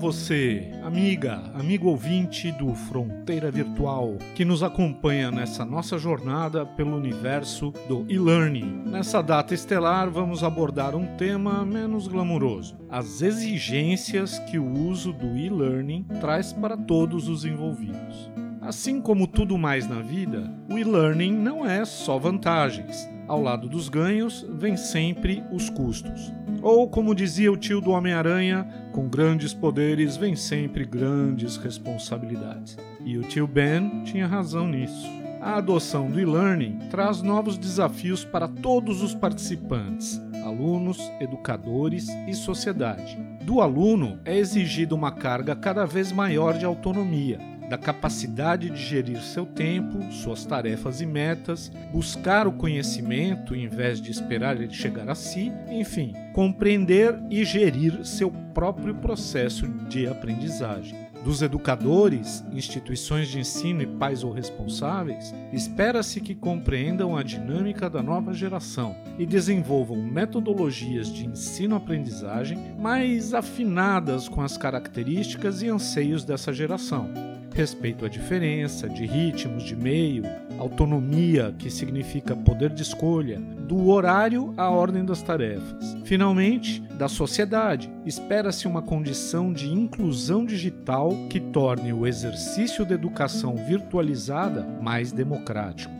Você, amiga, amigo ouvinte do Fronteira Virtual, que nos acompanha nessa nossa jornada pelo universo do e-learning. Nessa data estelar, vamos abordar um tema menos glamuroso: as exigências que o uso do e-learning traz para todos os envolvidos. Assim como tudo mais na vida, o e-learning não é só vantagens. Ao lado dos ganhos, vem sempre os custos. Ou, como dizia o tio do Homem-Aranha, com grandes poderes vem sempre grandes responsabilidades. E o tio Ben tinha razão nisso. A adoção do e-learning traz novos desafios para todos os participantes, alunos, educadores e sociedade. Do aluno é exigida uma carga cada vez maior de autonomia, da capacidade de gerir seu tempo, suas tarefas e metas, buscar o conhecimento em vez de esperar ele chegar a si, enfim, compreender e gerir seu próprio processo de aprendizagem. Dos educadores, instituições de ensino e pais ou responsáveis, espera-se que compreendam a dinâmica da nova geração e desenvolvam metodologias de ensino-aprendizagem mais afinadas com as características e anseios dessa geração respeito à diferença de ritmos, de meio, autonomia, que significa poder de escolha, do horário à ordem das tarefas. Finalmente, da sociedade, espera-se uma condição de inclusão digital que torne o exercício da educação virtualizada mais democrático.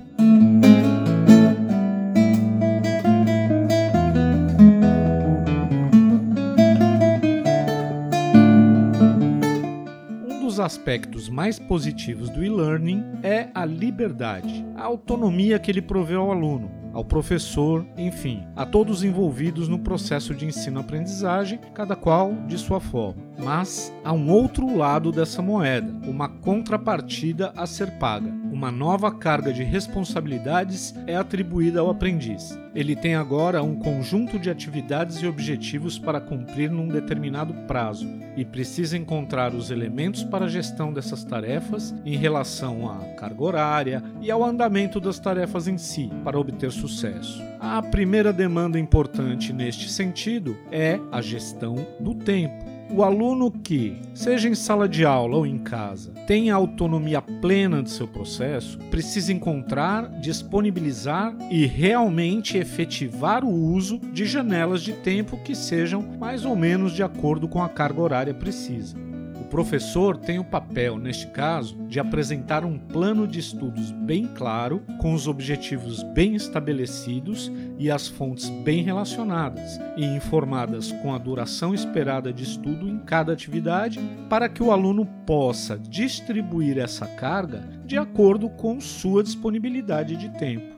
Aspectos mais positivos do e-learning é a liberdade, a autonomia que ele provê ao aluno, ao professor, enfim, a todos envolvidos no processo de ensino-aprendizagem, cada qual de sua forma. Mas há um outro lado dessa moeda, uma contrapartida a ser paga. Uma nova carga de responsabilidades é atribuída ao aprendiz. Ele tem agora um conjunto de atividades e objetivos para cumprir num determinado prazo e precisa encontrar os elementos para a gestão dessas tarefas em relação à carga horária e ao andamento das tarefas em si para obter sucesso. A primeira demanda importante neste sentido é a gestão do tempo. O aluno que, seja em sala de aula ou em casa, tenha autonomia plena de seu processo, precisa encontrar, disponibilizar e realmente efetivar o uso de janelas de tempo que sejam mais ou menos de acordo com a carga horária precisa professor tem o papel, neste caso, de apresentar um plano de estudos bem claro, com os objetivos bem estabelecidos e as fontes bem relacionadas e informadas com a duração esperada de estudo em cada atividade, para que o aluno possa distribuir essa carga de acordo com sua disponibilidade de tempo.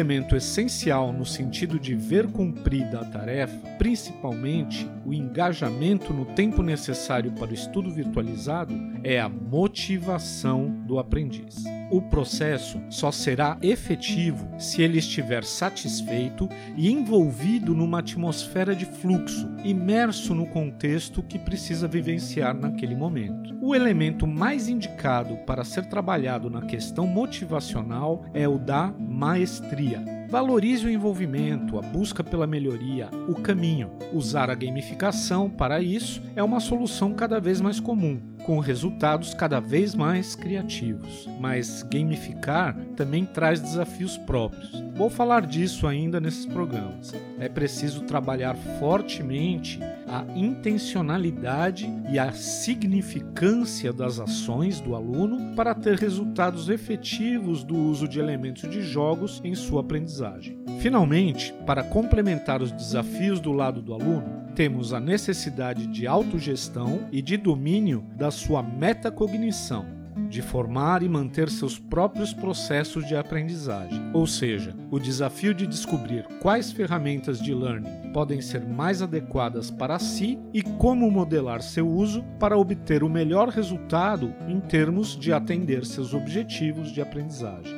Elemento essencial no sentido de ver cumprida a tarefa, principalmente o engajamento no tempo necessário para o estudo virtualizado, é a motivação do aprendiz. O processo só será efetivo se ele estiver satisfeito e envolvido numa atmosfera de fluxo, imerso no contexto que precisa vivenciar naquele momento. O elemento mais indicado para ser trabalhado na questão motivacional é o da maestria. Valorize o envolvimento, a busca pela melhoria, o caminho. Usar a gamificação para isso é uma solução cada vez mais comum. Com resultados cada vez mais criativos. Mas gamificar também traz desafios próprios. Vou falar disso ainda nesses programas. É preciso trabalhar fortemente a intencionalidade e a significância das ações do aluno para ter resultados efetivos do uso de elementos de jogos em sua aprendizagem. Finalmente, para complementar os desafios do lado do aluno, temos a necessidade de autogestão e de domínio da sua metacognição de formar e manter seus próprios processos de aprendizagem. Ou seja, o desafio de descobrir quais ferramentas de learning podem ser mais adequadas para si e como modelar seu uso para obter o melhor resultado em termos de atender seus objetivos de aprendizagem.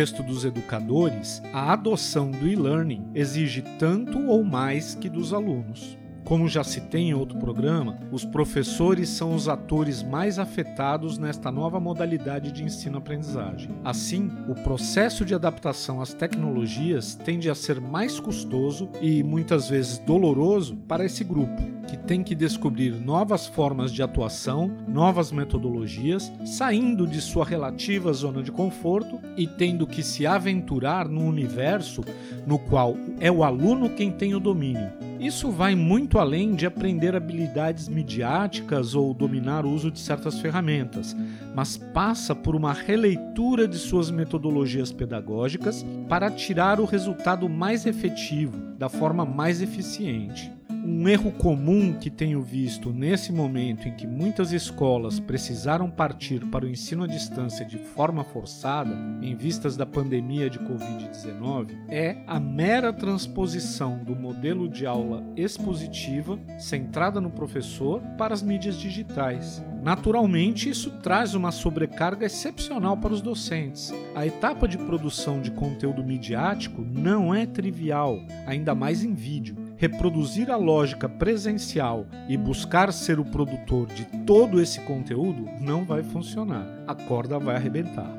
Contexto dos educadores, a adoção do e-learning exige tanto ou mais que dos alunos. Como já citei em outro programa, os professores são os atores mais afetados nesta nova modalidade de ensino-aprendizagem. Assim, o processo de adaptação às tecnologias tende a ser mais custoso e muitas vezes doloroso para esse grupo, que tem que descobrir novas formas de atuação, novas metodologias, saindo de sua relativa zona de conforto e tendo que se aventurar num universo no qual é o aluno quem tem o domínio isso vai muito além de aprender habilidades midiáticas ou dominar o uso de certas ferramentas, mas passa por uma releitura de suas metodologias pedagógicas para tirar o resultado mais efetivo, da forma mais eficiente. Um erro comum que tenho visto nesse momento em que muitas escolas precisaram partir para o ensino à distância de forma forçada, em vistas da pandemia de Covid-19, é a mera transposição do modelo de aula expositiva, centrada no professor, para as mídias digitais. Naturalmente, isso traz uma sobrecarga excepcional para os docentes. A etapa de produção de conteúdo midiático não é trivial, ainda mais em vídeo reproduzir a lógica presencial e buscar ser o produtor de todo esse conteúdo não vai funcionar. A corda vai arrebentar.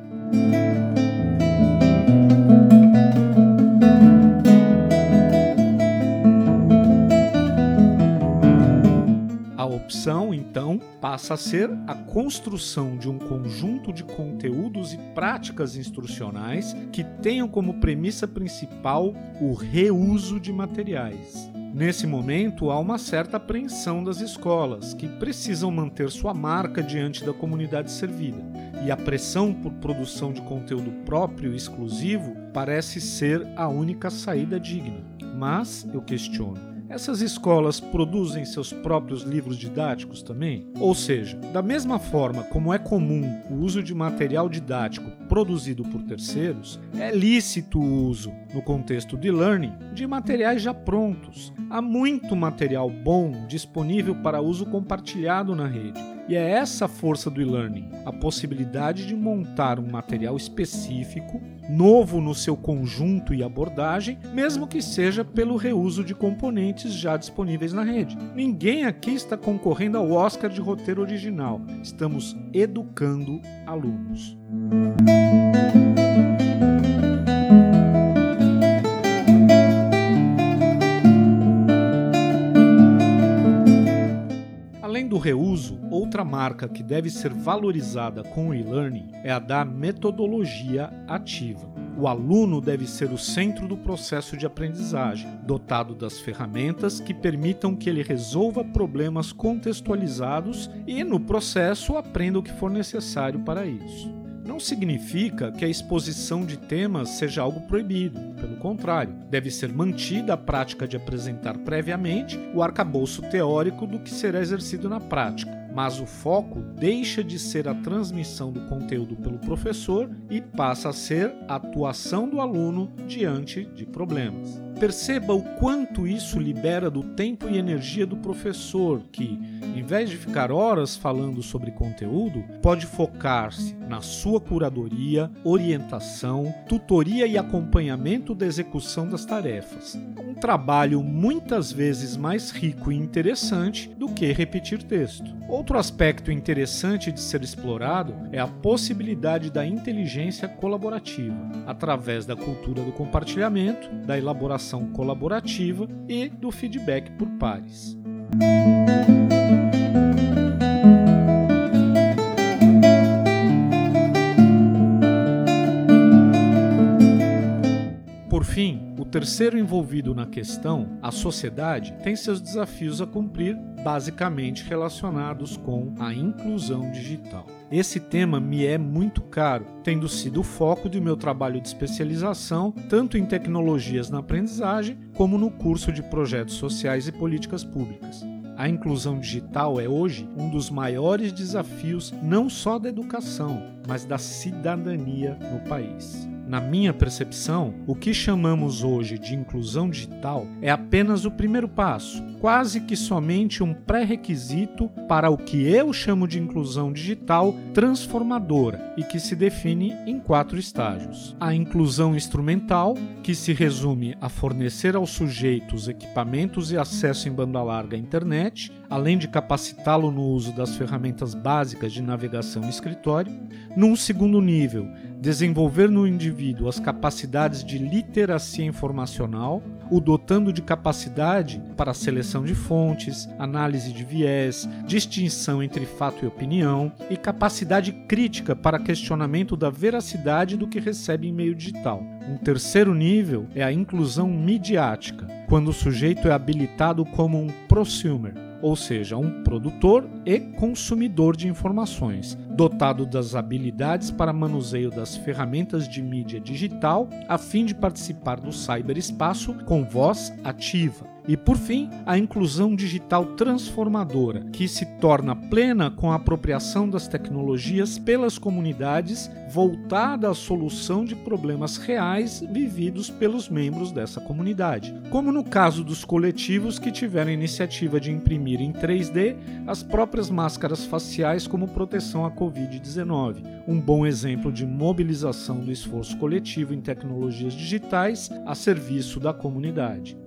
Então, passa a ser a construção de um conjunto de conteúdos e práticas instrucionais que tenham como premissa principal o reuso de materiais. Nesse momento, há uma certa apreensão das escolas, que precisam manter sua marca diante da comunidade servida, e a pressão por produção de conteúdo próprio e exclusivo parece ser a única saída digna. Mas eu questiono: essas escolas produzem seus próprios livros didáticos também? Ou seja, da mesma forma como é comum o uso de material didático produzido por terceiros, é lícito o uso, no contexto de learning, de materiais já prontos. Há muito material bom disponível para uso compartilhado na rede. E é essa a força do e-learning, a possibilidade de montar um material específico, novo no seu conjunto e abordagem, mesmo que seja pelo reuso de componentes já disponíveis na rede. Ninguém aqui está concorrendo ao Oscar de roteiro original. Estamos educando alunos. Marca que deve ser valorizada com o e-learning é a da metodologia ativa. O aluno deve ser o centro do processo de aprendizagem, dotado das ferramentas que permitam que ele resolva problemas contextualizados e, no processo, aprenda o que for necessário para isso não significa que a exposição de temas seja algo proibido. Pelo contrário, deve ser mantida a prática de apresentar previamente o arcabouço teórico do que será exercido na prática. Mas o foco deixa de ser a transmissão do conteúdo pelo professor e passa a ser a atuação do aluno diante de problemas. Perceba o quanto isso libera do tempo e energia do professor, que, em vez de ficar horas falando sobre conteúdo, pode focar-se na sua curadoria, orientação, tutoria e acompanhamento da execução das tarefas. Trabalho muitas vezes mais rico e interessante do que repetir texto. Outro aspecto interessante de ser explorado é a possibilidade da inteligência colaborativa, através da cultura do compartilhamento, da elaboração colaborativa e do feedback por pares. Terceiro envolvido na questão, a sociedade, tem seus desafios a cumprir, basicamente relacionados com a inclusão digital. Esse tema me é muito caro, tendo sido o foco do meu trabalho de especialização, tanto em tecnologias na aprendizagem, como no curso de projetos sociais e políticas públicas. A inclusão digital é hoje um dos maiores desafios não só da educação, mas da cidadania no país. Na minha percepção, o que chamamos hoje de inclusão digital é apenas o primeiro passo, quase que somente um pré-requisito para o que eu chamo de inclusão digital transformadora e que se define em quatro estágios. A inclusão instrumental, que se resume a fornecer aos sujeitos equipamentos e acesso em banda larga à internet, além de capacitá-lo no uso das ferramentas básicas de navegação e escritório. Num segundo nível, desenvolver no indivíduo as capacidades de literacia informacional, o dotando de capacidade para seleção de fontes, análise de viés, distinção entre fato e opinião e capacidade crítica para questionamento da veracidade do que recebe em meio digital. Um terceiro nível é a inclusão midiática, quando o sujeito é habilitado como um prosumer, ou seja, um produtor e consumidor de informações, dotado das habilidades para manuseio das ferramentas de mídia digital, a fim de participar do cyberespaço com voz ativa. E por fim, a inclusão digital transformadora, que se torna plena com a apropriação das tecnologias pelas comunidades, voltada à solução de problemas reais vividos pelos membros dessa comunidade. Como no caso dos coletivos que tiveram a iniciativa de imprimir em 3D as próprias máscaras faciais como proteção à Covid-19, um bom exemplo de mobilização do esforço coletivo em tecnologias digitais a serviço da comunidade.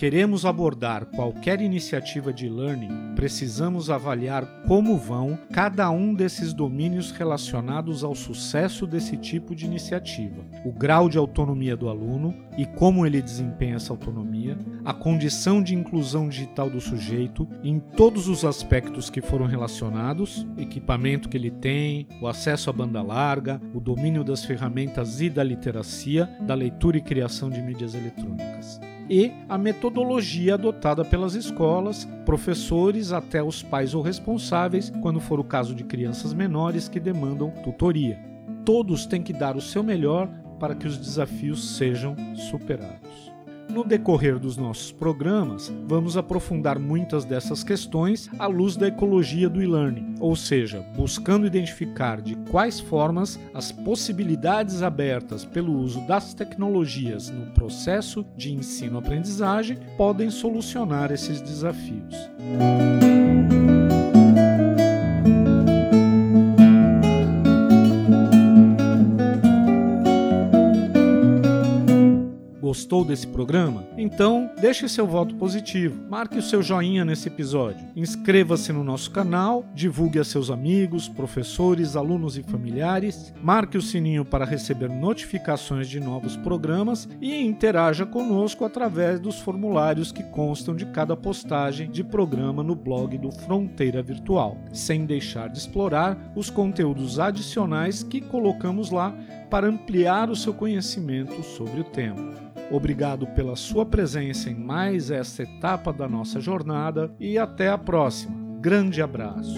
Queremos abordar qualquer iniciativa de learning, precisamos avaliar como vão cada um desses domínios relacionados ao sucesso desse tipo de iniciativa, o grau de autonomia do aluno e como ele desempenha essa autonomia, a condição de inclusão digital do sujeito em todos os aspectos que foram relacionados, equipamento que ele tem, o acesso à banda larga, o domínio das ferramentas e da literacia, da leitura e criação de mídias eletrônicas e a metodologia adotada pelas escolas, professores até os pais ou responsáveis, quando for o caso de crianças menores que demandam tutoria. Todos têm que dar o seu melhor para que os desafios sejam superados. No decorrer dos nossos programas, vamos aprofundar muitas dessas questões à luz da ecologia do e-learning, ou seja, buscando identificar de quais formas as possibilidades abertas pelo uso das tecnologias no processo de ensino-aprendizagem podem solucionar esses desafios. Gostou desse programa? Então, deixe seu voto positivo, marque o seu joinha nesse episódio, inscreva-se no nosso canal, divulgue a seus amigos, professores, alunos e familiares, marque o sininho para receber notificações de novos programas e interaja conosco através dos formulários que constam de cada postagem de programa no blog do Fronteira Virtual, sem deixar de explorar os conteúdos adicionais que colocamos lá para ampliar o seu conhecimento sobre o tema. Obrigado pela sua presença em mais essa etapa da nossa jornada e até a próxima. Grande abraço.